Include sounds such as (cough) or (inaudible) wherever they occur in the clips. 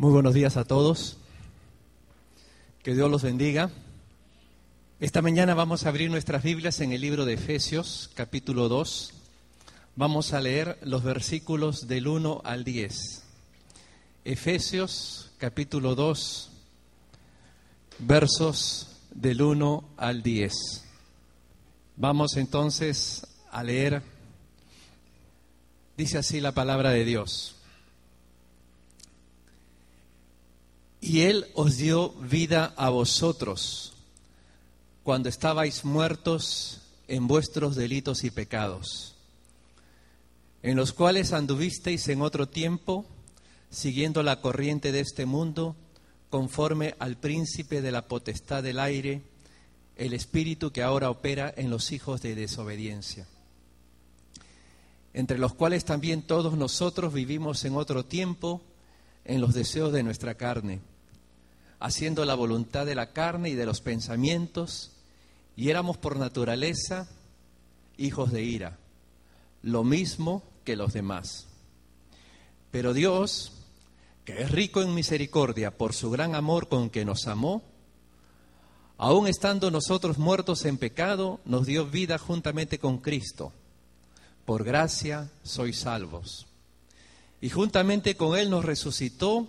Muy buenos días a todos. Que Dios los bendiga. Esta mañana vamos a abrir nuestras Biblias en el libro de Efesios, capítulo 2. Vamos a leer los versículos del 1 al 10. Efesios, capítulo 2, versos del 1 al 10. Vamos entonces a leer. Dice así la palabra de Dios. Y Él os dio vida a vosotros cuando estabais muertos en vuestros delitos y pecados, en los cuales anduvisteis en otro tiempo, siguiendo la corriente de este mundo, conforme al príncipe de la potestad del aire, el espíritu que ahora opera en los hijos de desobediencia, entre los cuales también todos nosotros vivimos en otro tiempo, en los deseos de nuestra carne haciendo la voluntad de la carne y de los pensamientos, y éramos por naturaleza hijos de ira, lo mismo que los demás. Pero Dios, que es rico en misericordia por su gran amor con que nos amó, aun estando nosotros muertos en pecado, nos dio vida juntamente con Cristo. Por gracia sois salvos. Y juntamente con Él nos resucitó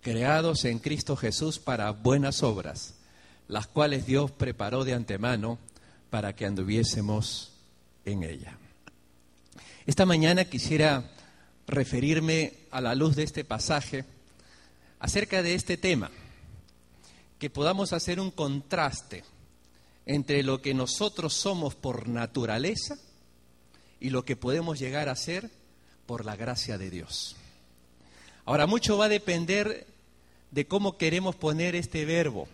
creados en Cristo Jesús para buenas obras, las cuales Dios preparó de antemano para que anduviésemos en ella. Esta mañana quisiera referirme a la luz de este pasaje acerca de este tema, que podamos hacer un contraste entre lo que nosotros somos por naturaleza y lo que podemos llegar a ser por la gracia de Dios. Ahora, mucho va a depender de cómo queremos poner este verbo.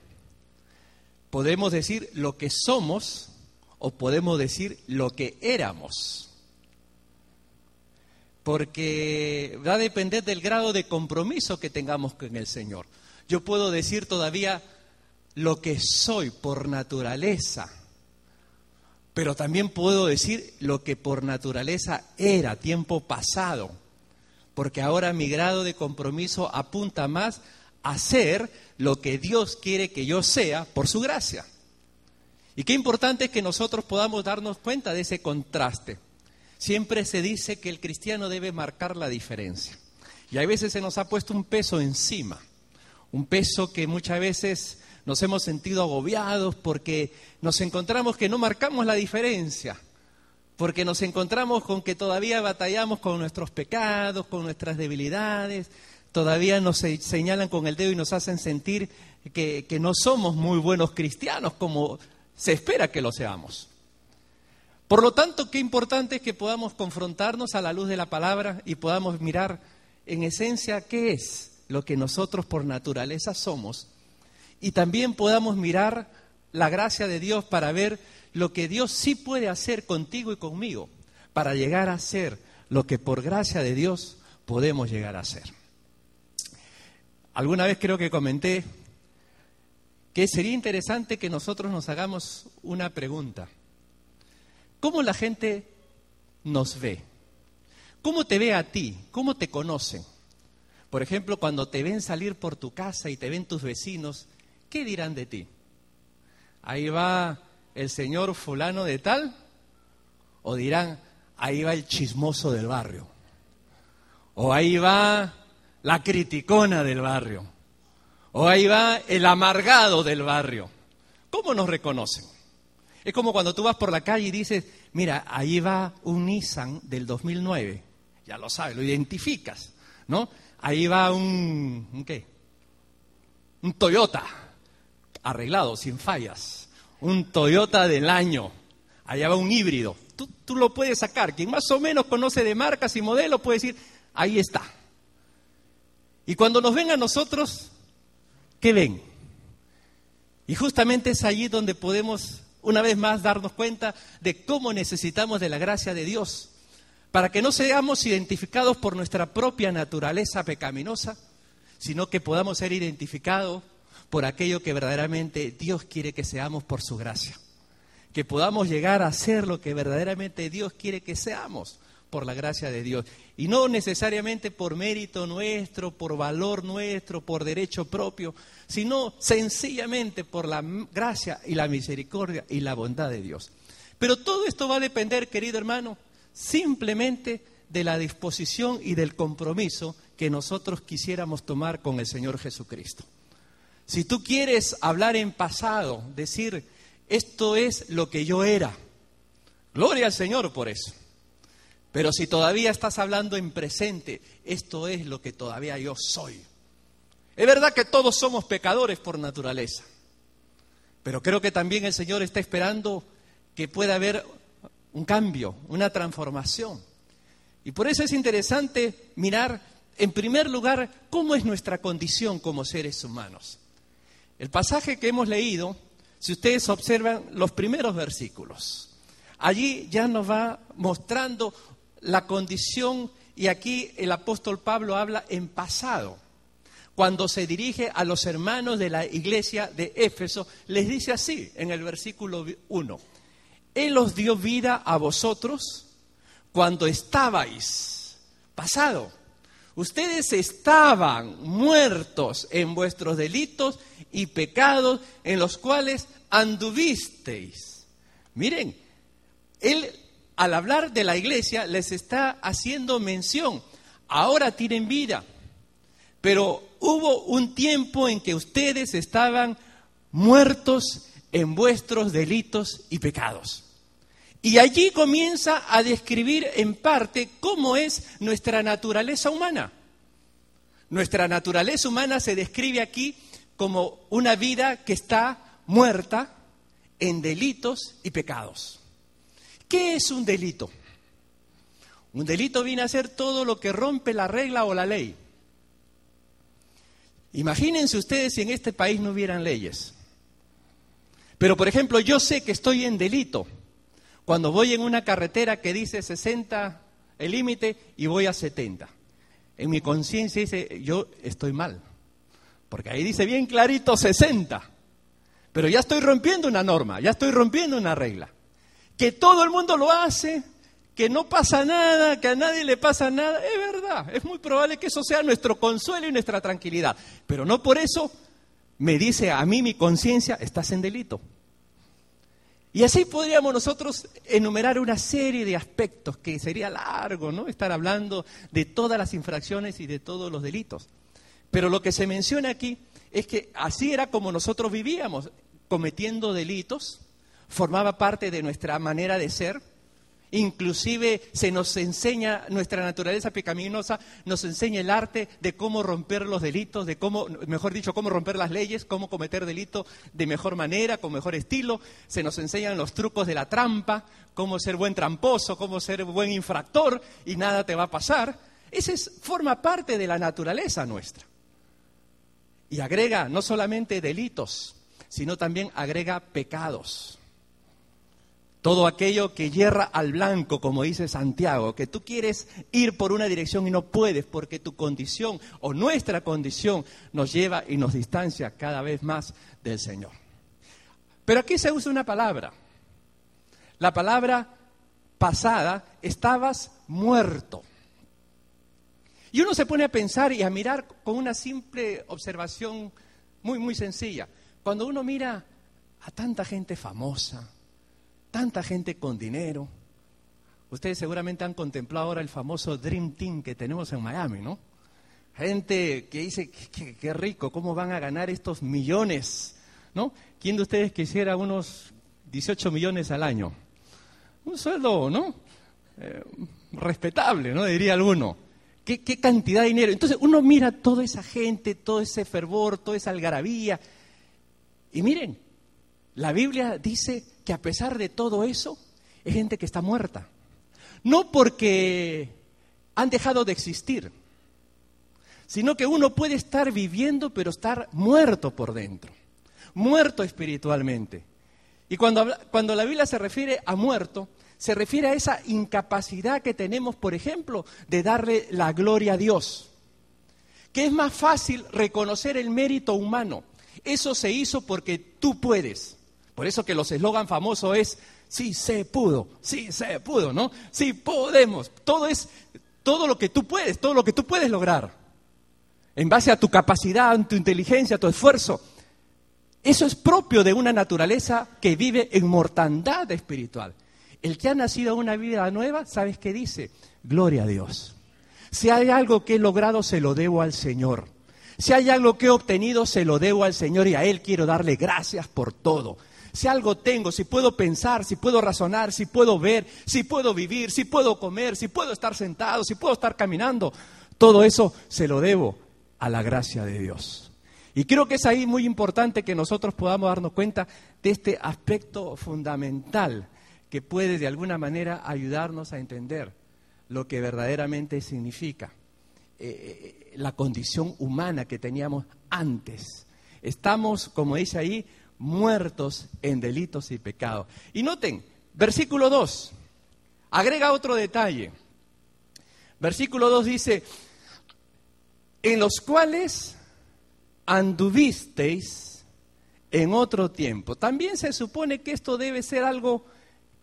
Podemos decir lo que somos o podemos decir lo que éramos. Porque va a depender del grado de compromiso que tengamos con el Señor. Yo puedo decir todavía lo que soy por naturaleza, pero también puedo decir lo que por naturaleza era tiempo pasado, porque ahora mi grado de compromiso apunta más hacer lo que Dios quiere que yo sea por su gracia. Y qué importante es que nosotros podamos darnos cuenta de ese contraste. Siempre se dice que el cristiano debe marcar la diferencia. Y a veces se nos ha puesto un peso encima, un peso que muchas veces nos hemos sentido agobiados porque nos encontramos que no marcamos la diferencia, porque nos encontramos con que todavía batallamos con nuestros pecados, con nuestras debilidades, todavía nos señalan con el dedo y nos hacen sentir que, no somos muy buenos cristianos como se espera que lo seamos. Por lo tanto, qué importante es que podamos confrontarnos a la luz de la palabra y podamos mirar en esencia qué es lo que nosotros por naturaleza somos y también podamos mirar la gracia de Dios para ver lo que Dios sí puede hacer contigo y conmigo para llegar a ser lo que por gracia de Dios podemos llegar a ser. Alguna vez creo que comenté que sería interesante que nosotros nos hagamos una pregunta. ¿Cómo la gente nos ve? ¿Cómo te ve a ti? ¿Cómo te conocen? Por ejemplo, cuando te ven salir por tu casa y te ven tus vecinos, ¿qué dirán de ti? Ahí va el señor fulano de tal, o dirán, ahí va el chismoso del barrio, o ahí va la criticona del barrio. O ahí va el amargado del barrio. ¿Cómo nos reconocen? Es como cuando tú vas por la calle y dices, mira, ahí va un Nissan del 2009. Ya lo sabes, lo identificas, ¿no? Ahí va un, ¿un qué? Un Toyota, arreglado, sin fallas. Un Toyota del año. Allá va un híbrido. Tú, tú lo puedes sacar. Quien más o menos conoce de marcas y modelos puede decir, ahí está. Y cuando nos ven a nosotros, ¿qué ven? Y justamente es allí donde podemos una vez más darnos cuenta de cómo necesitamos de la gracia de Dios, para que no seamos identificados por nuestra propia naturaleza pecaminosa, sino que podamos ser identificados por aquello que verdaderamente Dios quiere que seamos por su gracia. Que podamos llegar a ser lo que verdaderamente Dios quiere que seamos por la gracia de Dios. Y no necesariamente por mérito nuestro, por valor nuestro, por derecho propio, sino sencillamente por la gracia y la misericordia y la bondad de Dios. Pero todo esto va a depender, querido hermano, simplemente de la disposición y del compromiso que nosotros quisiéramos tomar con el Señor Jesucristo. Si tú quieres hablar en pasado, decir, esto es lo que yo era, gloria al Señor por eso. Pero si todavía estás hablando en presente, esto es lo que todavía yo soy. Es verdad que todos somos pecadores por naturaleza, pero creo que también el Señor está esperando que pueda haber un cambio, una transformación. Y por eso es interesante mirar, en primer lugar, cómo es nuestra condición como seres humanos. El pasaje que hemos leído, si ustedes observan los primeros versículos, allí ya nos va mostrando la condición, y aquí el apóstol Pablo habla en pasado. Cuando se dirige a los hermanos de la iglesia de Éfeso, les dice así en el versículo 1, Él os dio vida a vosotros cuando estabais, pasado, ustedes estaban muertos en vuestros delitos y pecados en los cuales anduvisteis. Miren, Él al hablar de la iglesia les está haciendo mención. Ahora tienen vida, pero hubo un tiempo en que ustedes estaban muertos en vuestros delitos y pecados. Y allí comienza a describir en parte cómo es nuestra naturaleza humana. Nuestra naturaleza humana se describe aquí como una vida que está muerta en delitos y pecados. ¿Qué es un delito? Un delito viene a ser todo lo que rompe la regla o la ley. Imagínense ustedes si en este país no hubieran leyes. Pero, por ejemplo, yo sé que estoy en delito cuando voy en una carretera que dice 60 el límite y voy a 70. En mi conciencia dice, yo estoy mal. Porque ahí dice bien clarito 60. Pero ya estoy rompiendo una norma, ya estoy rompiendo una regla que todo el mundo lo hace, que no pasa nada, que a nadie le pasa nada, es verdad, es muy probable que eso sea nuestro consuelo y nuestra tranquilidad, pero no por eso me dice a mí mi conciencia, estás en delito. Y así podríamos nosotros enumerar una serie de aspectos que sería largo, ¿no? Estar hablando de todas las infracciones y de todos los delitos. Pero lo que se menciona aquí es que así era como nosotros vivíamos, cometiendo delitos, formaba parte de nuestra manera de ser. Inclusive se nos enseña nuestra naturaleza pecaminosa, nos enseña el arte de cómo romper los delitos, de cómo, mejor dicho, cómo romper las leyes, cómo cometer delito de mejor manera, con mejor estilo. Se nos enseñan los trucos de la trampa, cómo ser buen tramposo, cómo ser buen infractor y nada te va a pasar. Ese forma parte de la naturaleza nuestra. Y agrega no solamente delitos, sino también agrega pecados. Todo aquello que hierra al blanco, como dice Santiago, que tú quieres ir por una dirección y no puedes porque tu condición o nuestra condición nos lleva y nos distancia cada vez más del Señor. Pero aquí se usa una palabra. La palabra pasada, estabas muerto. Y uno se pone a pensar y a mirar con una simple observación muy, muy sencilla. Cuando uno mira a tanta gente famosa, tanta gente con dinero. Ustedes seguramente han contemplado ahora el famoso Dream Team que tenemos en Miami, ¿no? Gente que dice, qué, rico, ¿cómo van a ganar estos millones? ¿No? ¿Quién de ustedes quisiera unos 18 millones al año? Un sueldo, ¿no? Eh, respetable, ¿no? Diría alguno. ¿Qué, ¿Qué cantidad de dinero? Entonces uno mira toda esa gente, todo ese fervor, toda esa algarabía. Y miren, la Biblia dice que a pesar de todo eso, es gente que está muerta. No porque han dejado de existir, sino que uno puede estar viviendo pero estar muerto por dentro, muerto espiritualmente. Y cuando, cuando la Biblia se refiere a muerto, se refiere a esa incapacidad que tenemos, por ejemplo, de darle la gloria a Dios. Que es más fácil reconocer el mérito humano. Eso se hizo porque tú puedes. Por eso que los eslogan famosos es, sí se pudo, sí se pudo, ¿no? Sí podemos. Todo es todo lo que tú puedes, todo lo que tú puedes lograr. En base a tu capacidad, tu inteligencia, tu esfuerzo. Eso es propio de una naturaleza que vive en mortandad espiritual. El que ha nacido una vida nueva, ¿sabes qué dice? Gloria a Dios. Si hay algo que he logrado, se lo debo al Señor. Si hay algo que he obtenido, se lo debo al Señor y a Él quiero darle gracias por todo. Si algo tengo, si puedo pensar, si puedo razonar, si puedo ver, si puedo vivir, si puedo comer, si puedo estar sentado, si puedo estar caminando, todo eso se lo debo a la gracia de Dios. Y creo que es ahí muy importante que nosotros podamos darnos cuenta de este aspecto fundamental que puede de alguna manera ayudarnos a entender lo que verdaderamente significa eh, la condición humana que teníamos antes. Estamos, como dice ahí, muertos en delitos y pecados. Y noten, versículo 2, agrega otro detalle. Versículo 2 dice, en los cuales anduvisteis en otro tiempo. También se supone que esto debe ser algo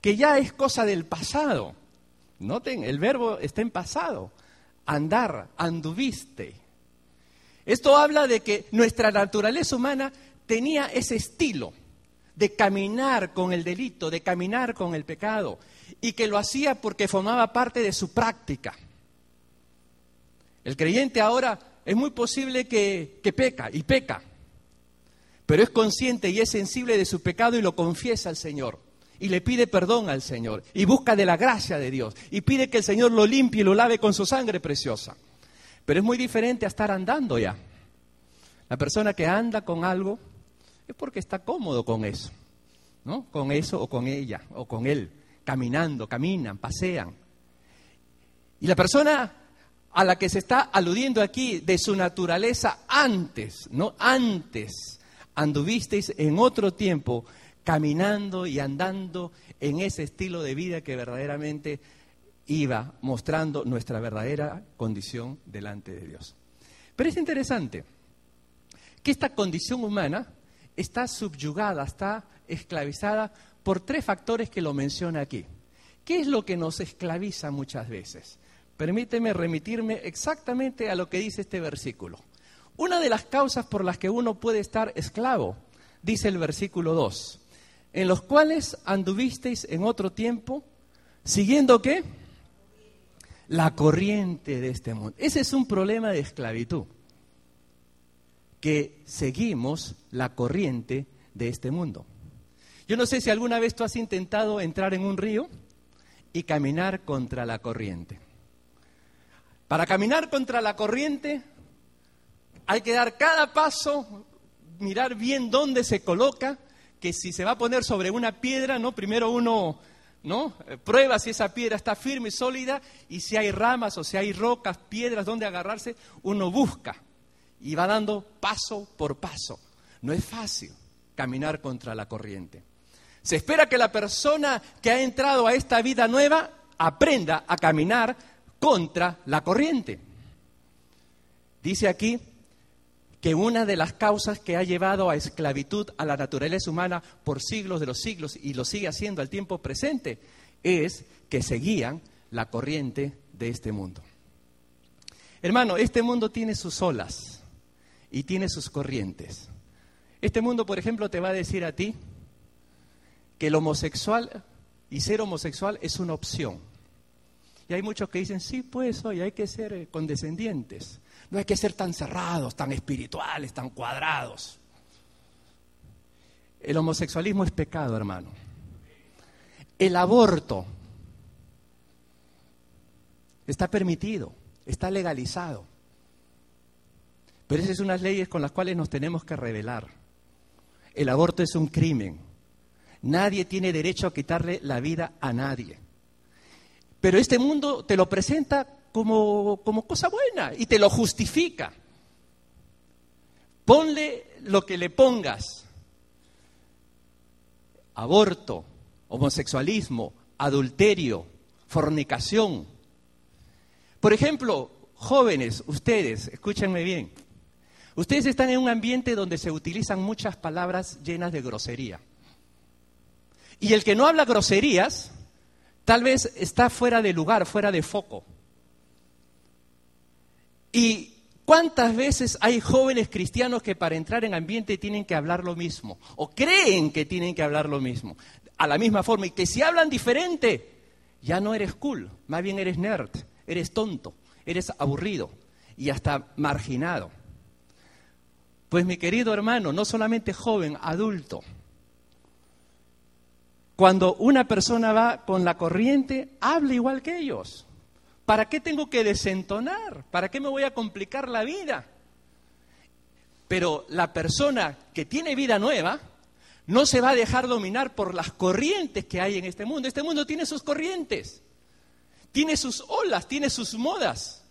que ya es cosa del pasado. Noten, el verbo está en pasado. Andar, anduviste. Esto habla de que nuestra naturaleza humana tenía ese estilo de caminar con el delito, de caminar con el pecado, y que lo hacía porque formaba parte de su práctica. El creyente ahora es muy posible que, peca y peca, pero es consciente y es sensible de su pecado y lo confiesa al Señor y le pide perdón al Señor y busca de la gracia de Dios y pide que el Señor lo limpie y lo lave con su sangre preciosa. Pero es muy diferente a estar andando ya. La persona que anda con algo es porque está cómodo con eso, ¿no? Con eso o con ella o con él, caminando, caminan, pasean. Y la persona a la que se está aludiendo aquí de su naturaleza antes, ¿no? Antes anduvisteis en otro tiempo caminando y andando en ese estilo de vida que verdaderamente iba mostrando nuestra verdadera condición delante de Dios. Pero es interesante que esta condición humana está subyugada, está esclavizada por tres factores que lo menciona aquí. ¿Qué es lo que nos esclaviza muchas veces? Permíteme remitirme exactamente a lo que dice este versículo. Una de las causas por las que uno puede estar esclavo, dice el versículo 2, en los cuales anduvisteis en otro tiempo, siguiendo qué? La corriente de este mundo. Ese es un problema de esclavitud, que seguimos la corriente de este mundo. Yo no sé si alguna vez tú has intentado entrar en un río y caminar contra la corriente. Para caminar contra la corriente hay que dar cada paso, mirar bien dónde se coloca que si se va a poner sobre una piedra, ¿no? Primero uno, ¿no? Eh, prueba si esa piedra está firme y sólida y si hay ramas o si hay rocas, piedras donde agarrarse, uno busca y va dando paso por paso. No es fácil caminar contra la corriente. Se espera que la persona que ha entrado a esta vida nueva aprenda a caminar contra la corriente. Dice aquí, que una de las causas que ha llevado a esclavitud a la naturaleza humana por siglos de los siglos y lo sigue haciendo al tiempo presente es que seguían la corriente de este mundo. Hermano, este mundo tiene sus olas y tiene sus corrientes. Este mundo, por ejemplo, te va a decir a ti que el homosexual y ser homosexual es una opción. Y hay muchos que dicen, sí, pues hoy hay que ser eh, condescendientes. No hay que ser tan cerrados, tan espirituales, tan cuadrados. El homosexualismo es pecado, hermano. El aborto está permitido, está legalizado. Pero esas son unas leyes con las cuales nos tenemos que rebelar. El aborto es un crimen. Nadie tiene derecho a quitarle la vida a nadie. Pero este mundo te lo presenta como, como cosa buena y te lo justifica. Ponle lo que le pongas. Aborto, homosexualismo, adulterio, fornicación. Por ejemplo, jóvenes, ustedes, escúchenme bien, ustedes están en un ambiente donde se utilizan muchas palabras llenas de grosería. Y el que no habla groserías, tal vez está fuera de lugar, fuera de foco. Y ¿Cuántas veces hay jóvenes cristianos que para entrar en ambiente tienen que hablar lo mismo? O creen que tienen que hablar lo mismo, a la misma forma, y que si hablan diferente, ya no eres cool, más bien eres nerd, eres tonto, eres aburrido y hasta marginado. Pues mi querido hermano, no solamente joven, adulto, cuando una persona va con la corriente, habla igual que ellos. ¿Para qué tengo que desentonar? ¿Para qué me voy a complicar la vida? Pero la persona que tiene vida nueva no se va a dejar dominar por las corrientes que hay en este mundo. Este mundo tiene sus corrientes, tiene sus olas, tiene sus modas.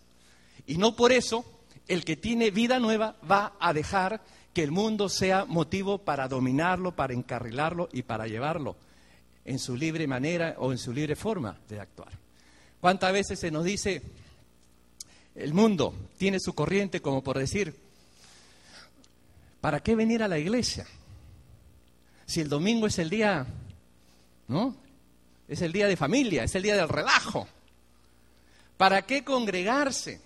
Y no por eso el que tiene vida nueva va a dejar que el mundo sea motivo para dominarlo, para encarrilarlo y para llevarlo en su libre manera o en su libre forma de actuar. ¿Cuántas veces se nos dice, el mundo tiene su corriente como por decir, ¿para qué venir a la iglesia? Si el domingo es el día, ¿no? Es el día de familia, es el día del relajo. ¿Para qué congregarse?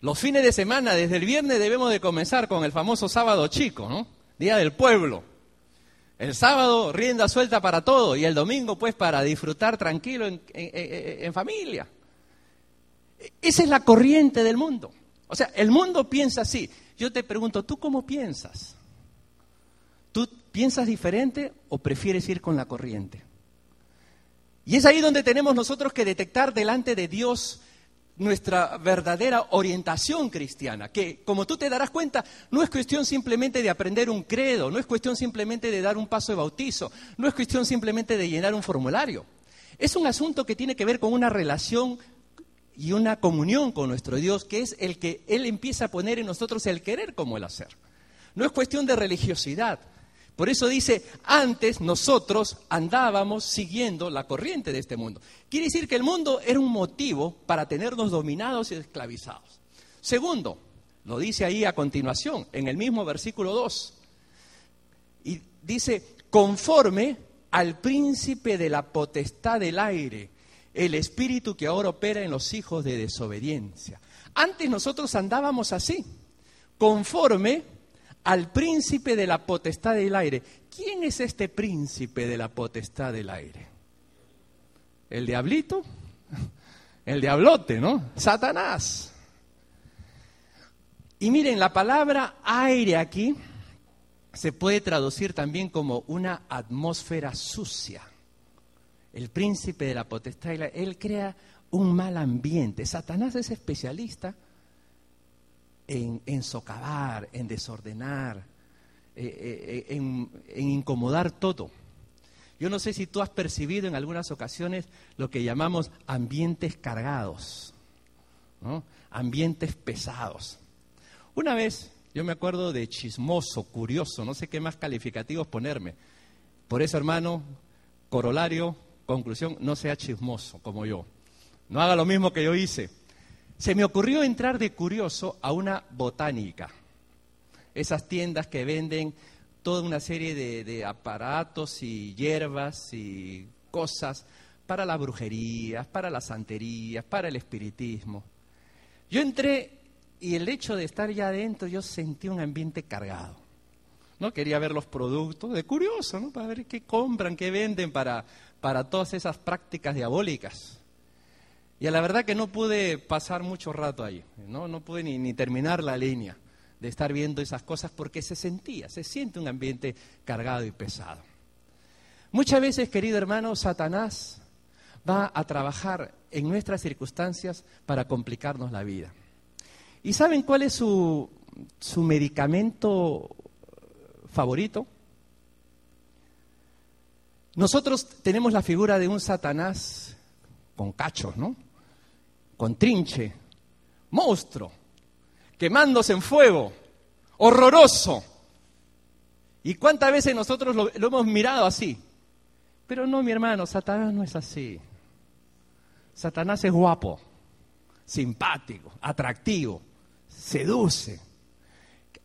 Los fines de semana, desde el viernes debemos de comenzar con el famoso sábado chico, ¿no? Día del pueblo. El sábado rienda suelta para todo y el domingo pues para disfrutar tranquilo en, familia. Esa es la corriente del mundo. O sea, el mundo piensa así. Yo te pregunto, ¿tú cómo piensas? ¿Tú piensas diferente o prefieres ir con la corriente? Y es ahí donde tenemos nosotros que detectar delante de Dios nuestra verdadera orientación cristiana, que como tú te darás cuenta, no es cuestión simplemente de aprender un credo, no es cuestión simplemente de dar un paso de bautizo, no es cuestión simplemente de llenar un formulario. Es un asunto que tiene que ver con una relación y una comunión con nuestro Dios, que es el que Él empieza a poner en nosotros el querer como el hacer. No es cuestión de religiosidad, por eso dice, antes nosotros andábamos siguiendo la corriente de este mundo. Quiere decir que el mundo era un motivo para tenernos dominados y esclavizados. Segundo, lo dice ahí a continuación, en el mismo versículo 2. Y dice, conforme al príncipe de la potestad del aire, el espíritu que ahora opera en los hijos de desobediencia. Antes nosotros andábamos así, conforme al príncipe de la potestad del aire. ¿Quién es este príncipe de la potestad del aire? ¿El diablito? El diablote, ¿no? Satanás. Y miren, la palabra aire aquí se puede traducir también como una atmósfera sucia. El príncipe de la potestad, él crea un mal ambiente. Satanás es especialista en, socavar, en desordenar, eh, eh, eh, en, incomodar todo. Yo no sé si tú has percibido en algunas ocasiones lo que llamamos ambientes cargados, ambientes pesados. Una vez, yo me acuerdo de chismoso, curioso, no sé qué más calificativos ponerme. Por eso, hermano, corolario, conclusión, no sea chismoso como yo. No haga lo mismo que yo hice se me ocurrió entrar de curioso a una botánica, esas tiendas que venden toda una serie de, aparatos y hierbas y cosas para las brujerías, para las santerías, para el espiritismo. Yo entré y el hecho de estar ya adentro yo sentí un ambiente cargado. ¿no? Quería ver los productos, de curioso, ¿no? Para ver qué compran, qué venden para, para todas esas prácticas diabólicas. Y a la verdad que no pude pasar mucho rato ahí, no, no pude ni, ni terminar la línea de estar viendo esas cosas porque se sentía, se siente un ambiente cargado y pesado. Muchas veces, querido hermano, Satanás va a trabajar en nuestras circunstancias para complicarnos la vida. ¿Y saben cuál es su, su medicamento favorito? Nosotros tenemos la figura de un Satanás con cachos, ¿no? Con trinche, monstruo, quemándose en fuego, horroroso. ¿Y cuántas veces nosotros lo, lo hemos mirado así? Pero no, mi hermano, Satanás no es así. Satanás es guapo, simpático, atractivo, seduce,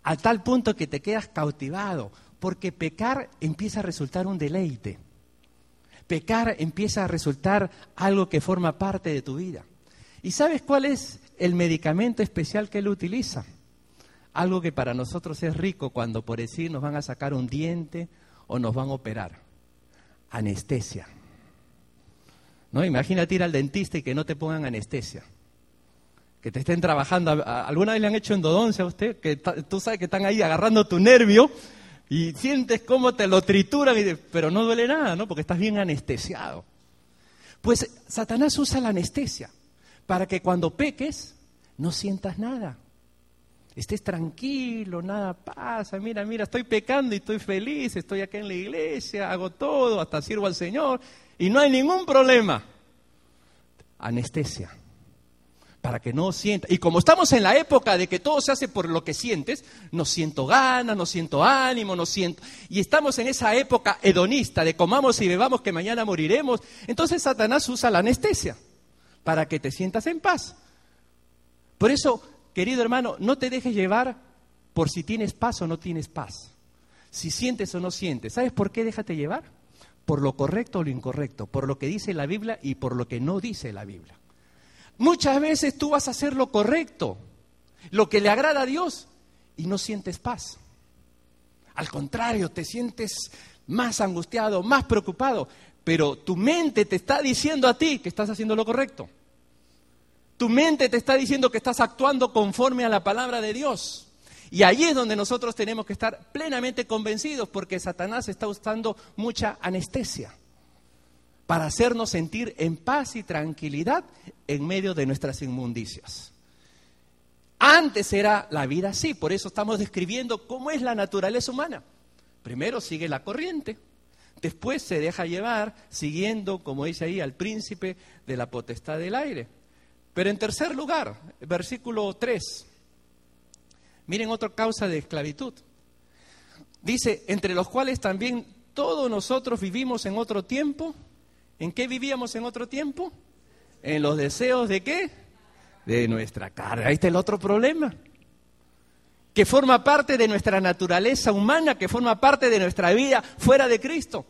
a tal punto que te quedas cautivado, porque pecar empieza a resultar un deleite. Pecar empieza a resultar algo que forma parte de tu vida. ¿Y sabes cuál es el medicamento especial que él utiliza? Algo que para nosotros es rico cuando por decir nos van a sacar un diente o nos van a operar. Anestesia. ¿No? Imagínate ir al dentista y que no te pongan anestesia. Que te estén trabajando. ¿Alguna vez le han hecho endodoncia a usted? Que tú sabes que están ahí agarrando tu nervio y sientes cómo te lo trituran, pero no duele nada, ¿no? Porque estás bien anestesiado. Pues Satanás usa la anestesia para que cuando peques no sientas nada. Estés tranquilo, nada pasa. Mira, mira, estoy pecando y estoy feliz, estoy acá en la iglesia, hago todo, hasta sirvo al Señor y no hay ningún problema. Anestesia para que no sienta. Y como estamos en la época de que todo se hace por lo que sientes, no siento ganas, no siento ánimo, no siento. Y estamos en esa época hedonista de comamos y bebamos que mañana moriremos. Entonces Satanás usa la anestesia para que te sientas en paz. Por eso, querido hermano, no te dejes llevar por si tienes paz o no tienes paz. Si sientes o no sientes. ¿Sabes por qué déjate llevar? Por lo correcto o lo incorrecto, por lo que dice la Biblia y por lo que no dice la Biblia. Muchas veces tú vas a hacer lo correcto, lo que le agrada a Dios, y no sientes paz. Al contrario, te sientes más angustiado, más preocupado, pero tu mente te está diciendo a ti que estás haciendo lo correcto. Tu mente te está diciendo que estás actuando conforme a la palabra de Dios. Y ahí es donde nosotros tenemos que estar plenamente convencidos porque Satanás está usando mucha anestesia para hacernos sentir en paz y tranquilidad en medio de nuestras inmundicias. Antes era la vida así, por eso estamos describiendo cómo es la naturaleza humana. Primero sigue la corriente, Después se deja llevar siguiendo, como dice ahí, al príncipe de la potestad del aire. Pero en tercer lugar, versículo 3, miren otra causa de esclavitud. Dice, entre los cuales también todos nosotros vivimos en otro tiempo. ¿En qué vivíamos en otro tiempo? En los deseos de qué? De nuestra carne. Ahí está el otro problema que forma parte de nuestra naturaleza humana, que forma parte de nuestra vida fuera de Cristo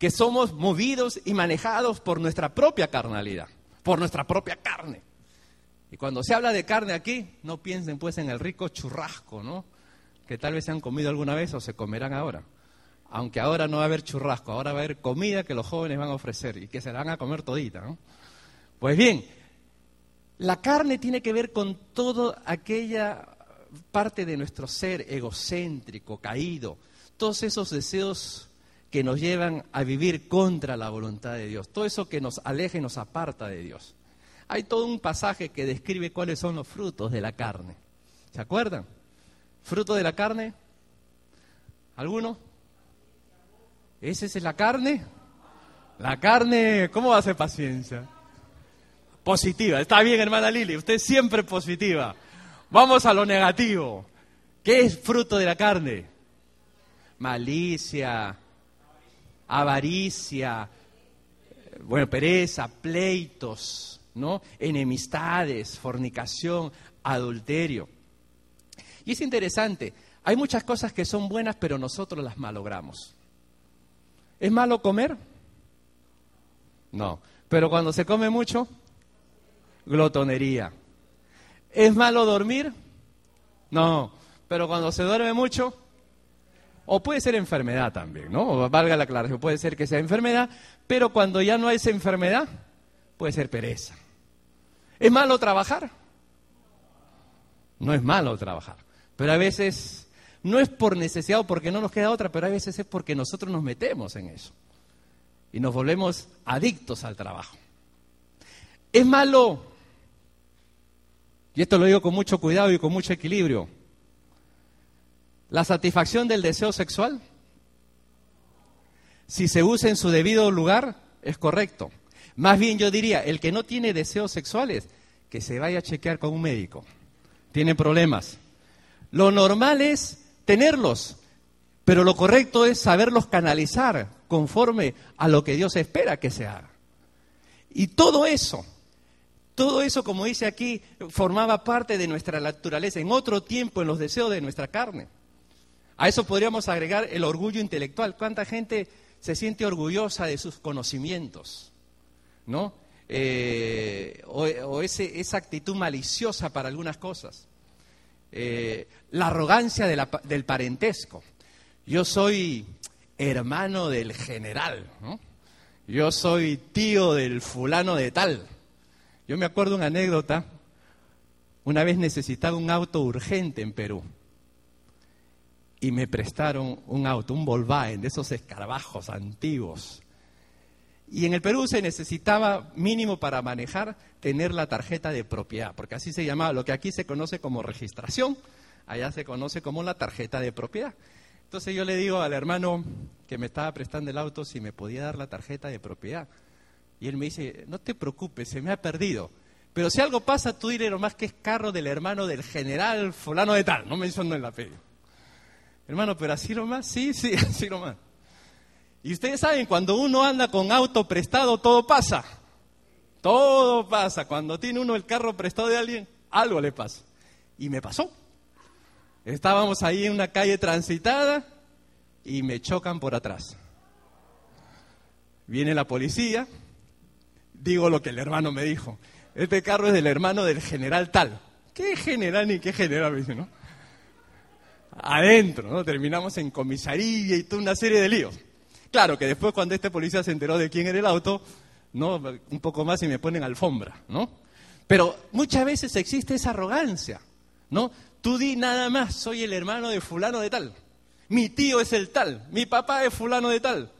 que somos movidos y manejados por nuestra propia carnalidad, por nuestra propia carne. Y cuando se habla de carne aquí, no piensen pues en el rico churrasco, ¿no? Que tal vez se han comido alguna vez o se comerán ahora. Aunque ahora no va a haber churrasco, ahora va a haber comida que los jóvenes van a ofrecer y que se la van a comer todita, ¿no? Pues bien, la carne tiene que ver con toda aquella parte de nuestro ser egocéntrico, caído, todos esos deseos que nos llevan a vivir contra la voluntad de Dios, todo eso que nos aleja y nos aparta de Dios. Hay todo un pasaje que describe cuáles son los frutos de la carne. ¿Se acuerdan? ¿Fruto de la carne? ¿Alguno? ¿Ese es la carne? La carne, ¿cómo va a ser paciencia? Positiva. Está bien, hermana Lili, usted siempre positiva. Vamos a lo negativo. ¿Qué es fruto de la carne? Malicia, avaricia, bueno, pereza, pleitos, ¿no? Enemistades, fornicación, adulterio. Y es interesante, hay muchas cosas que son buenas, pero nosotros las malogramos. ¿Es malo comer? No. Pero cuando se come mucho, glotonería. ¿Es malo dormir? No. Pero cuando se duerme mucho, o puede ser enfermedad también, ¿no? valga la aclaración, puede ser que sea enfermedad, pero cuando ya no hay esa enfermedad, puede ser pereza. ¿Es malo trabajar? No es malo trabajar, pero a veces no es por necesidad o porque no nos queda otra, pero a veces es porque nosotros nos metemos en eso y nos volvemos adictos al trabajo. Es malo, y esto lo digo con mucho cuidado y con mucho equilibrio, la satisfacción del deseo sexual, si se usa en su debido lugar, es correcto. Más bien yo diría, el que no tiene deseos sexuales, que se vaya a chequear con un médico. Tiene problemas. Lo normal es tenerlos, pero lo correcto es saberlos canalizar conforme a lo que Dios espera que se haga. Y todo eso, todo eso, como dice aquí, formaba parte de nuestra naturaleza, en otro tiempo, en los deseos de nuestra carne. A eso podríamos agregar el orgullo intelectual. ¿Cuánta gente se siente orgullosa de sus conocimientos? ¿No? Eh, o, esa actitud maliciosa para algunas cosas. Eh, la arrogancia del parentesco. Yo soy hermano del general, yo soy tío del fulano de tal. Yo me acuerdo una anécdota, una vez necesitaba un auto urgente en Perú y me prestaron un auto, un Volkswagen, de esos escarabajos antiguos. Y en el Perú se necesitaba mínimo para manejar tener la tarjeta de propiedad, porque así se llamaba, lo que aquí se conoce como registración, allá se conoce como la tarjeta de propiedad. Entonces yo le digo al hermano que me estaba prestando el auto si me podía dar la tarjeta de propiedad. Y él me dice, no te preocupes, se me ha perdido. Pero si algo pasa, tú diré más que es carro del hermano del general fulano de tal, no menciono el apellido. Hermano, pero así nomás, sí, sí, (laughs) así nomás. Y ustedes saben, cuando uno anda con auto prestado, todo pasa. Todo pasa. Cuando tiene uno el carro prestado de alguien, algo le pasa. Y me pasó. Estábamos ahí en una calle transitada y me chocan por atrás. Viene la policía, digo lo que el hermano me dijo. Este carro es del hermano del general tal. ¿Qué general ni qué general? Me dice, ¿no? Adentro, ¿no? Terminamos en comisaría y toda una serie de líos. Claro que después cuando este policía se enteró de quién era el auto, ¿no? Un poco más y me ponen alfombra, ¿no? Pero muchas veces existe esa arrogancia, ¿no? Tú di nada más, soy el hermano de fulano de tal. Mi tío es el tal, mi papá es fulano de tal.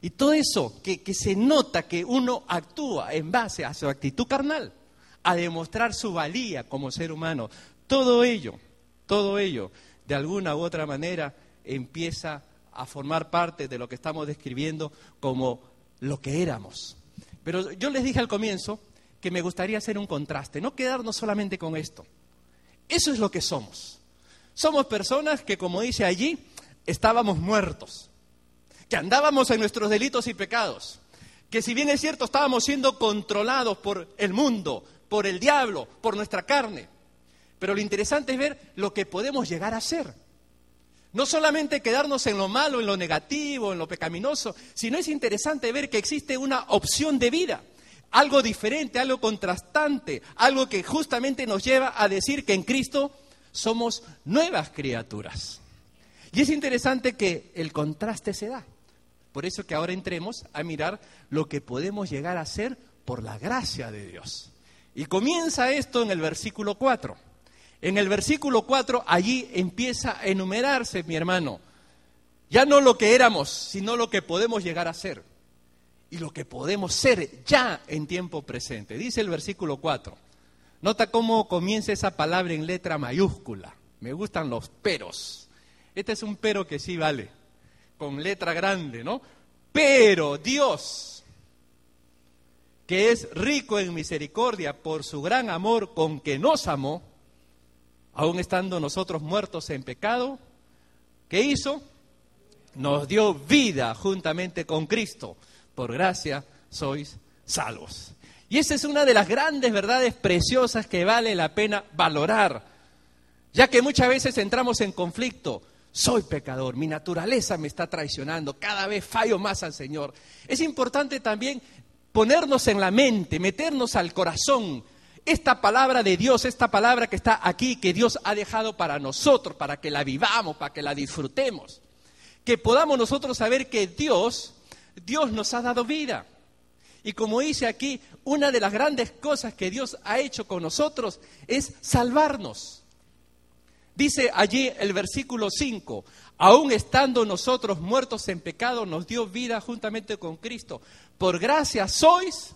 Y todo eso que, que se nota que uno actúa en base a su actitud carnal, a demostrar su valía como ser humano, todo ello, todo ello, de alguna u otra manera, empieza a formar parte de lo que estamos describiendo como lo que éramos. Pero yo les dije al comienzo que me gustaría hacer un contraste, no quedarnos solamente con esto. Eso es lo que somos. Somos personas que, como dice allí, estábamos muertos, que andábamos en nuestros delitos y pecados, que si bien es cierto estábamos siendo controlados por el mundo, por el diablo, por nuestra carne, pero lo interesante es ver lo que podemos llegar a ser. No solamente quedarnos en lo malo, en lo negativo, en lo pecaminoso, sino es interesante ver que existe una opción de vida, algo diferente, algo contrastante, algo que justamente nos lleva a decir que en Cristo somos nuevas criaturas. Y es interesante que el contraste se da. Por eso que ahora entremos a mirar lo que podemos llegar a ser por la gracia de Dios. Y comienza esto en el versículo 4. En el versículo 4, allí empieza a enumerarse, mi hermano, ya no lo que éramos, sino lo que podemos llegar a ser. Y lo que podemos ser ya en tiempo presente. Dice el versículo 4. Nota cómo comienza esa palabra en letra mayúscula. Me gustan los peros. Este es un pero que sí vale, con letra grande, ¿no? Pero Dios, que es rico en misericordia por su gran amor con que nos amó, aún estando nosotros muertos en pecado, ¿qué hizo? Nos dio vida juntamente con Cristo. Por gracia sois salvos. Y esa es una de las grandes verdades preciosas que vale la pena valorar, ya que muchas veces entramos en conflicto. Soy pecador, mi naturaleza me está traicionando, cada vez fallo más al Señor. Es importante también ponernos en la mente, meternos al corazón, esta palabra de Dios, esta palabra que está aquí, que Dios ha dejado para nosotros, para que la vivamos, para que la disfrutemos. Que podamos nosotros saber que Dios, Dios nos ha dado vida. Y como dice aquí, una de las grandes cosas que Dios ha hecho con nosotros es salvarnos. Dice allí el versículo 5, aún estando nosotros muertos en pecado, nos dio vida juntamente con Cristo. Por gracia sois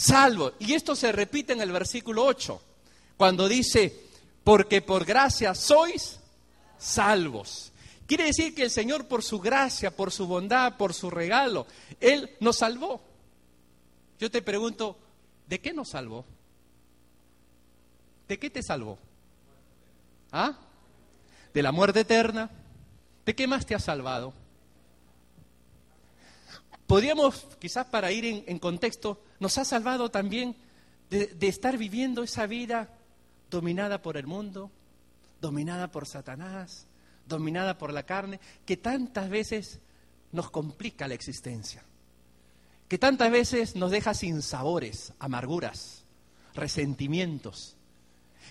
salvo. Y esto se repite en el versículo 8, cuando dice, porque por gracia sois salvos. Quiere decir que el Señor por su gracia, por su bondad, por su regalo, Él nos salvó. Yo te pregunto, ¿de qué nos salvó? ¿De qué te salvó? ¿Ah? De la muerte eterna. ¿De qué más te ha salvado? Podríamos, quizás para ir en, contexto, nos ha salvado también de, estar viviendo esa vida dominada por el mundo, dominada por Satanás, dominada por la carne, que tantas veces nos complica la existencia, que tantas veces nos deja sin sabores, amarguras, resentimientos,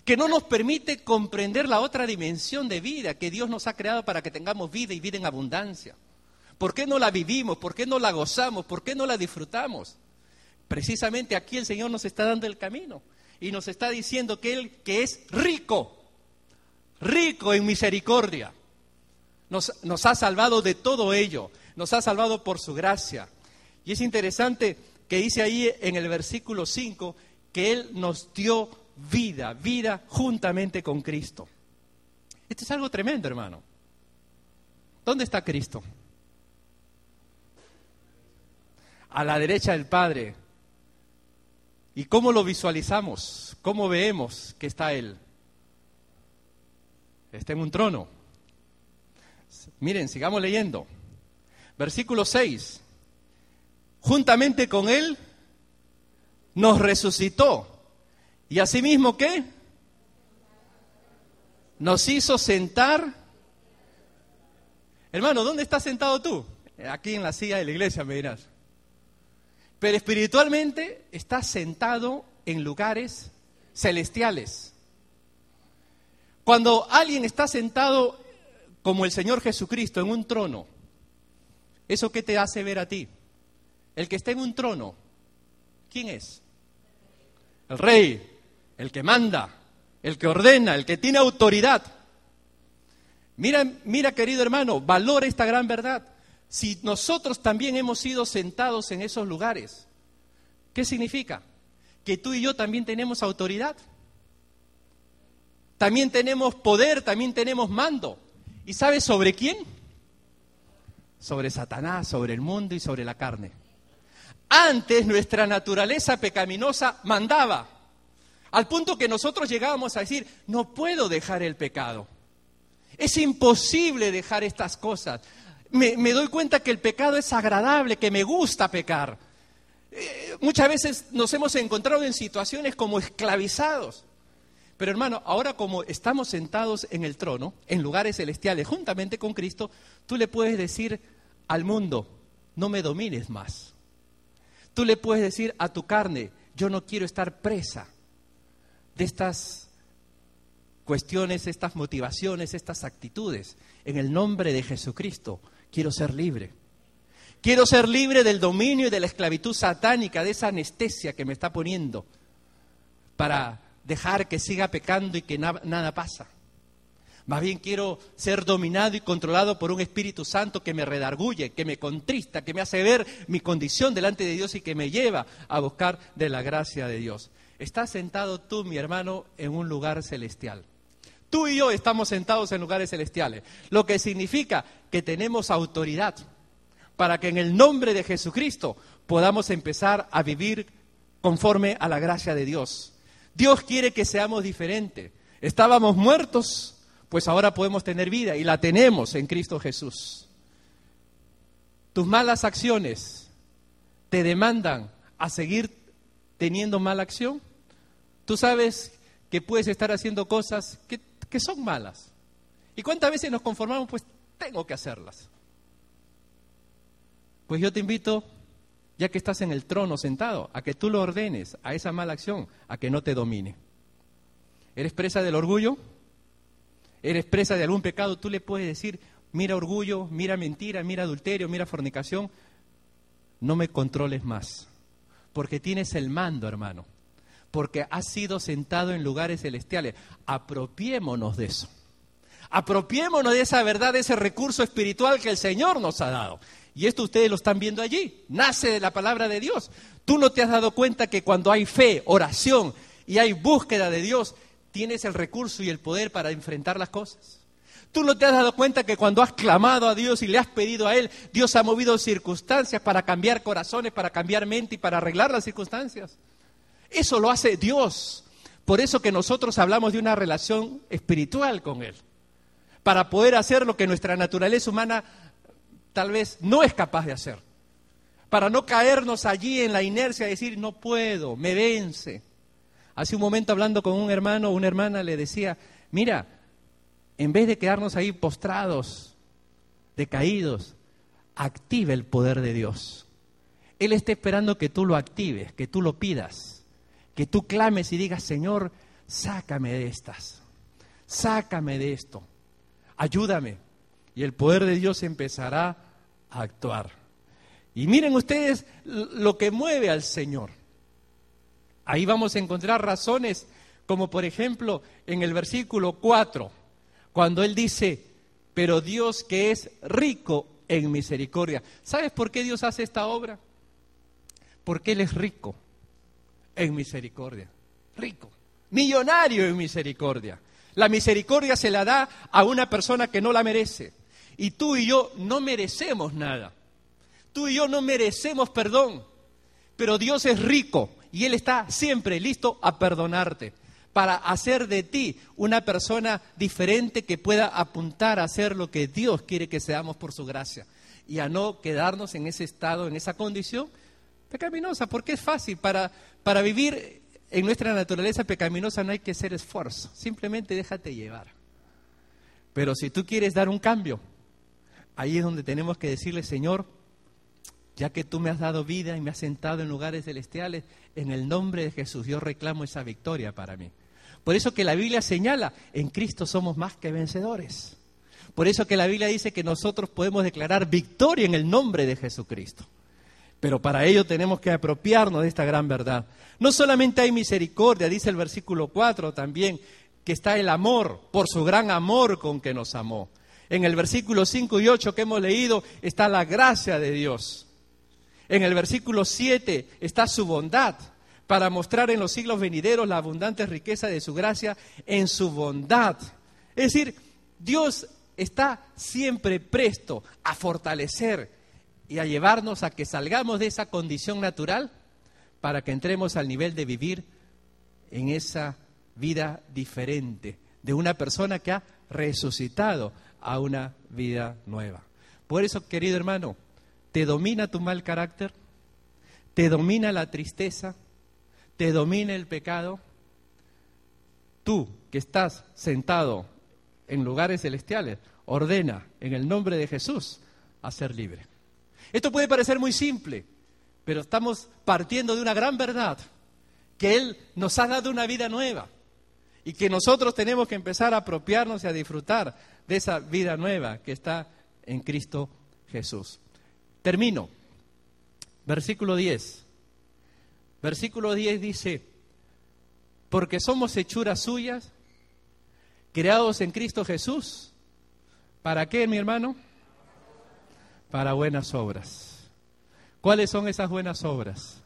que no nos permite comprender la otra dimensión de vida que Dios nos ha creado para que tengamos vida y vida en abundancia. ¿Por qué no la vivimos? ¿Por qué no la gozamos? ¿Por qué no la disfrutamos? Precisamente aquí el Señor nos está dando el camino y nos está diciendo que Él que es rico, rico en misericordia, nos, nos ha salvado de todo ello, nos ha salvado por su gracia. Y es interesante que dice ahí en el versículo 5 que Él nos dio vida, vida juntamente con Cristo. Esto es algo tremendo, hermano. ¿Dónde está Cristo? a la derecha del Padre. ¿Y cómo lo visualizamos? ¿Cómo vemos que está Él? Está en un trono. Miren, sigamos leyendo. Versículo 6. Juntamente con Él nos resucitó. ¿Y asimismo qué? Nos hizo sentar. Hermano, ¿dónde estás sentado tú? Aquí en la silla de la iglesia, me dirás. Pero espiritualmente está sentado en lugares celestiales. Cuando alguien está sentado como el Señor Jesucristo en un trono, ¿eso qué te hace ver a ti? El que está en un trono, ¿quién es? El rey, el que manda, el que ordena, el que tiene autoridad. Mira, mira querido hermano, valora esta gran verdad si nosotros también hemos sido sentados en esos lugares, ¿qué significa? Que tú y yo también tenemos autoridad. También tenemos poder, también tenemos mando. ¿Y sabes sobre quién? Sobre Satanás, sobre el mundo y sobre la carne. Antes nuestra naturaleza pecaminosa mandaba, al punto que nosotros llegábamos a decir, no puedo dejar el pecado. Es imposible dejar estas cosas me, doy cuenta que el pecado es agradable, que me gusta pecar. Eh, muchas veces nos hemos encontrado en situaciones como esclavizados. Pero hermano, ahora como estamos sentados en el trono, en lugares celestiales, juntamente con Cristo, tú le puedes decir al mundo, no me domines más. Tú le puedes decir a tu carne, yo no quiero estar presa de estas cuestiones, estas motivaciones, estas actitudes. En el nombre de Jesucristo, quiero ser libre. Quiero ser libre del dominio y de la esclavitud satánica, de esa anestesia que me está poniendo, para dejar que siga pecando y que nada pasa. Más bien quiero ser dominado y controlado por un Espíritu Santo que me redarguye, que me contrista, que me hace ver mi condición delante de Dios y que me lleva a buscar de la gracia de Dios. Estás sentado tú, mi hermano, en un lugar celestial. Tú y yo estamos sentados en lugares celestiales, lo que significa que tenemos autoridad para que en el nombre de Jesucristo podamos empezar a vivir conforme a la gracia de Dios. Dios quiere que seamos diferentes. Estábamos muertos, pues ahora podemos tener vida y la tenemos en Cristo Jesús. Tus malas acciones te demandan a seguir teniendo mala acción. Tú sabes que puedes estar haciendo cosas que que son malas. ¿Y cuántas veces nos conformamos? Pues tengo que hacerlas. Pues yo te invito, ya que estás en el trono sentado, a que tú lo ordenes a esa mala acción, a que no te domine. ¿Eres presa del orgullo? ¿Eres presa de algún pecado? Tú le puedes decir, mira orgullo, mira mentira, mira adulterio, mira fornicación. No me controles más, porque tienes el mando, hermano porque has sido sentado en lugares celestiales. Apropiémonos de eso. Apropiémonos de esa verdad, de ese recurso espiritual que el Señor nos ha dado. Y esto ustedes lo están viendo allí. Nace de la palabra de Dios. Tú no te has dado cuenta que cuando hay fe, oración y hay búsqueda de Dios, tienes el recurso y el poder para enfrentar las cosas. Tú no te has dado cuenta que cuando has clamado a Dios y le has pedido a Él, Dios ha movido circunstancias para cambiar corazones, para cambiar mente y para arreglar las circunstancias. Eso lo hace Dios. Por eso que nosotros hablamos de una relación espiritual con Él, para poder hacer lo que nuestra naturaleza humana tal vez no es capaz de hacer, para no caernos allí en la inercia de decir, no puedo, me vence. Hace un momento hablando con un hermano, una hermana le decía, mira, en vez de quedarnos ahí postrados, decaídos, active el poder de Dios. Él está esperando que tú lo actives, que tú lo pidas, que tú clames y digas, Señor, sácame de estas, sácame de esto, ayúdame. Y el poder de Dios empezará a actuar. Y miren ustedes lo que mueve al Señor. Ahí vamos a encontrar razones como por ejemplo en el versículo 4, cuando Él dice, pero Dios que es rico en misericordia. ¿Sabes por qué Dios hace esta obra? Porque Él es rico en misericordia. Rico. Millonario en misericordia. La misericordia se la da a una persona que no la merece. Y tú y yo no merecemos nada. Tú y yo no merecemos perdón. Pero Dios es rico y Él está siempre listo a perdonarte para hacer de ti una persona diferente que pueda apuntar a hacer lo que Dios quiere que seamos por su gracia y a no quedarnos en ese estado, en esa condición pecaminosa, porque es fácil. Para, para vivir en nuestra naturaleza pecaminosa no hay que hacer esfuerzo, simplemente déjate llevar. Pero si tú quieres dar un cambio, ahí es donde tenemos que decirle, Señor, ya que tú me has dado vida y me has sentado en lugares celestiales, en el nombre de Jesús yo reclamo esa victoria para mí. Por eso que la Biblia señala, en Cristo somos más que vencedores. Por eso que la Biblia dice que nosotros podemos declarar victoria en el nombre de Jesucristo. Pero para ello tenemos que apropiarnos de esta gran verdad. No solamente hay misericordia, dice el versículo 4 también, que está el amor, por su gran amor con que nos amó. En el versículo 5 y 8 que hemos leído está la gracia de Dios. En el versículo 7 está su bondad para mostrar en los siglos venideros la abundante riqueza de su gracia en su bondad. Es decir, Dios está siempre presto a fortalecer y a llevarnos a que salgamos de esa condición natural para que entremos al nivel de vivir en esa vida diferente, de una persona que ha resucitado a una vida nueva. Por eso, querido hermano, ¿te domina tu mal carácter? ¿Te domina la tristeza? te domina el pecado, tú que estás sentado en lugares celestiales, ordena en el nombre de Jesús a ser libre. Esto puede parecer muy simple, pero estamos partiendo de una gran verdad, que Él nos ha dado una vida nueva y que nosotros tenemos que empezar a apropiarnos y a disfrutar de esa vida nueva que está en Cristo Jesús. Termino. Versículo 10. Versículo 10 dice, porque somos hechuras suyas, creados en Cristo Jesús. ¿Para qué, mi hermano? Para buenas obras. ¿Cuáles son esas buenas obras?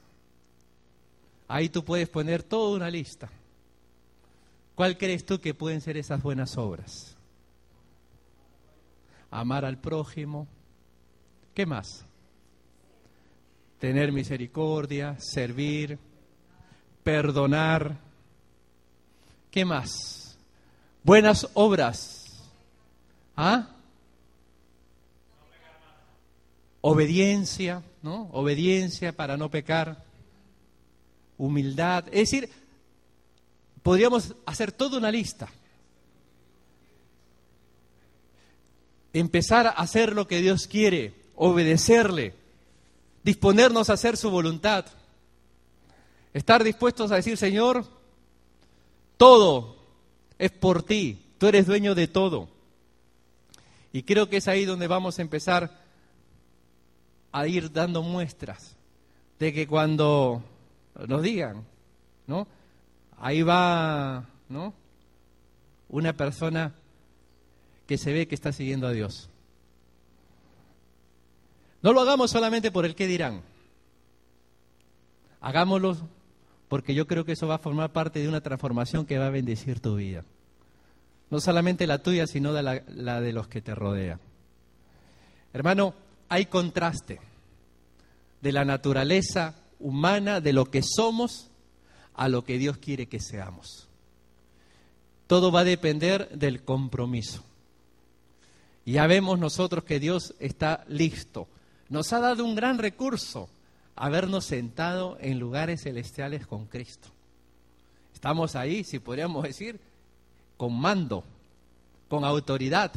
Ahí tú puedes poner toda una lista. ¿Cuál crees tú que pueden ser esas buenas obras? Amar al prójimo. ¿Qué más? tener misericordia, servir, perdonar. ¿Qué más? Buenas obras. ¿Ah? Obediencia, ¿no? Obediencia para no pecar. Humildad. Es decir, podríamos hacer toda una lista. Empezar a hacer lo que Dios quiere, obedecerle disponernos a hacer su voluntad, estar dispuestos a decir, Señor, todo es por ti, tú eres dueño de todo. Y creo que es ahí donde vamos a empezar a ir dando muestras de que cuando nos digan, ¿no? Ahí va, ¿no? Una persona que se ve que está siguiendo a Dios. No lo hagamos solamente por el que dirán. Hagámoslo porque yo creo que eso va a formar parte de una transformación que va a bendecir tu vida. No solamente la tuya, sino la, la de los que te rodean. Hermano, hay contraste de la naturaleza humana, de lo que somos, a lo que Dios quiere que seamos. Todo va a depender del compromiso. Ya vemos nosotros que Dios está listo. Nos ha dado un gran recurso, habernos sentado en lugares celestiales con Cristo. Estamos ahí, si podríamos decir, con mando, con autoridad,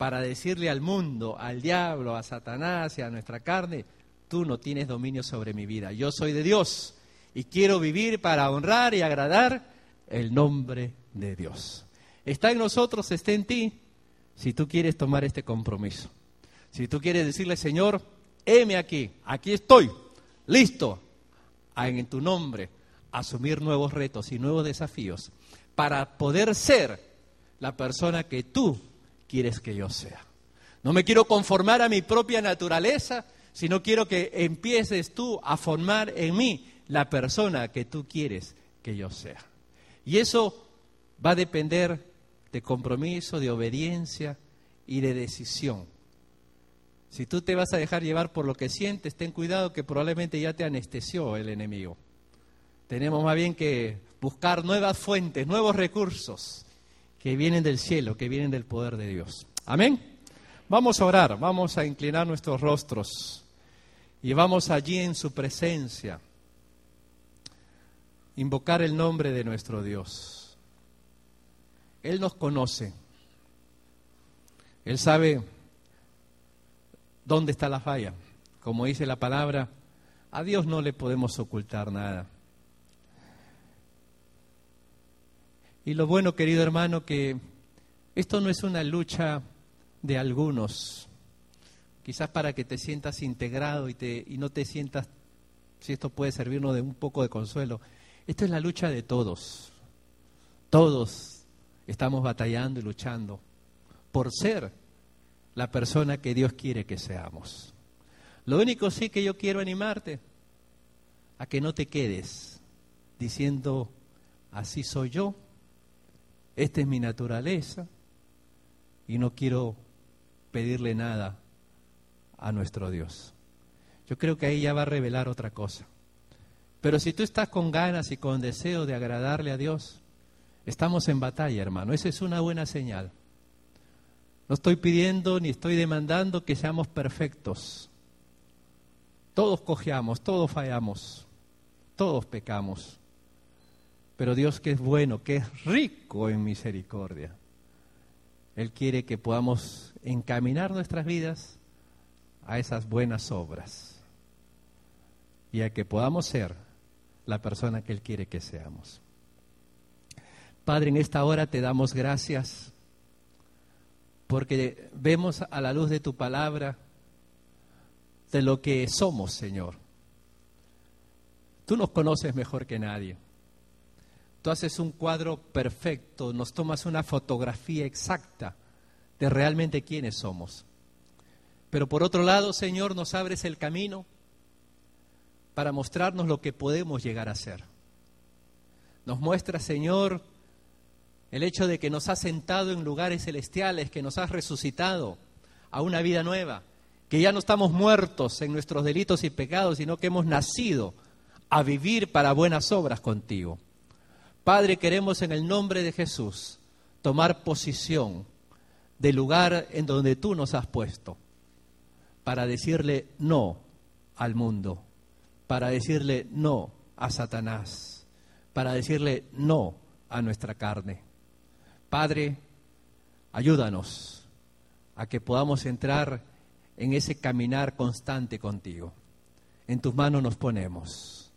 para decirle al mundo, al diablo, a Satanás y a nuestra carne, tú no tienes dominio sobre mi vida. Yo soy de Dios y quiero vivir para honrar y agradar el nombre de Dios. Está en nosotros, está en ti, si tú quieres tomar este compromiso. Si tú quieres decirle, Señor, heme aquí, aquí estoy, listo, en tu nombre, asumir nuevos retos y nuevos desafíos para poder ser la persona que tú quieres que yo sea. No me quiero conformar a mi propia naturaleza, sino quiero que empieces tú a formar en mí la persona que tú quieres que yo sea. Y eso va a depender de compromiso, de obediencia y de decisión. Si tú te vas a dejar llevar por lo que sientes, ten cuidado que probablemente ya te anestesió el enemigo. Tenemos más bien que buscar nuevas fuentes, nuevos recursos que vienen del cielo, que vienen del poder de Dios. Amén. Vamos a orar, vamos a inclinar nuestros rostros y vamos allí en su presencia, invocar el nombre de nuestro Dios. Él nos conoce. Él sabe dónde está la falla. Como dice la palabra, a Dios no le podemos ocultar nada. Y lo bueno, querido hermano, que esto no es una lucha de algunos, quizás para que te sientas integrado y, te, y no te sientas, si esto puede servirnos de un poco de consuelo, esto es la lucha de todos. Todos estamos batallando y luchando por ser la persona que Dios quiere que seamos. Lo único sí que yo quiero animarte a que no te quedes diciendo, así soy yo, esta es mi naturaleza y no quiero pedirle nada a nuestro Dios. Yo creo que ahí ya va a revelar otra cosa. Pero si tú estás con ganas y con deseo de agradarle a Dios, Estamos en batalla, hermano. Esa es una buena señal. No estoy pidiendo ni estoy demandando que seamos perfectos. Todos cojeamos, todos fallamos, todos pecamos. Pero Dios que es bueno, que es rico en misericordia, Él quiere que podamos encaminar nuestras vidas a esas buenas obras y a que podamos ser la persona que Él quiere que seamos. Padre, en esta hora te damos gracias porque vemos a la luz de tu palabra de lo que somos, Señor. Tú nos conoces mejor que nadie. Tú haces un cuadro perfecto, nos tomas una fotografía exacta de realmente quiénes somos. Pero por otro lado, Señor, nos abres el camino para mostrarnos lo que podemos llegar a ser. Nos muestra, Señor, el hecho de que nos has sentado en lugares celestiales, que nos has resucitado a una vida nueva, que ya no estamos muertos en nuestros delitos y pecados, sino que hemos nacido a vivir para buenas obras contigo. Padre, queremos en el nombre de Jesús tomar posición del lugar en donde tú nos has puesto para decirle no al mundo, para decirle no a Satanás, para decirle no a nuestra carne. Padre, ayúdanos a que podamos entrar en ese caminar constante contigo. En tus manos nos ponemos.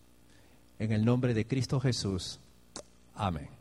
En el nombre de Cristo Jesús. Amén.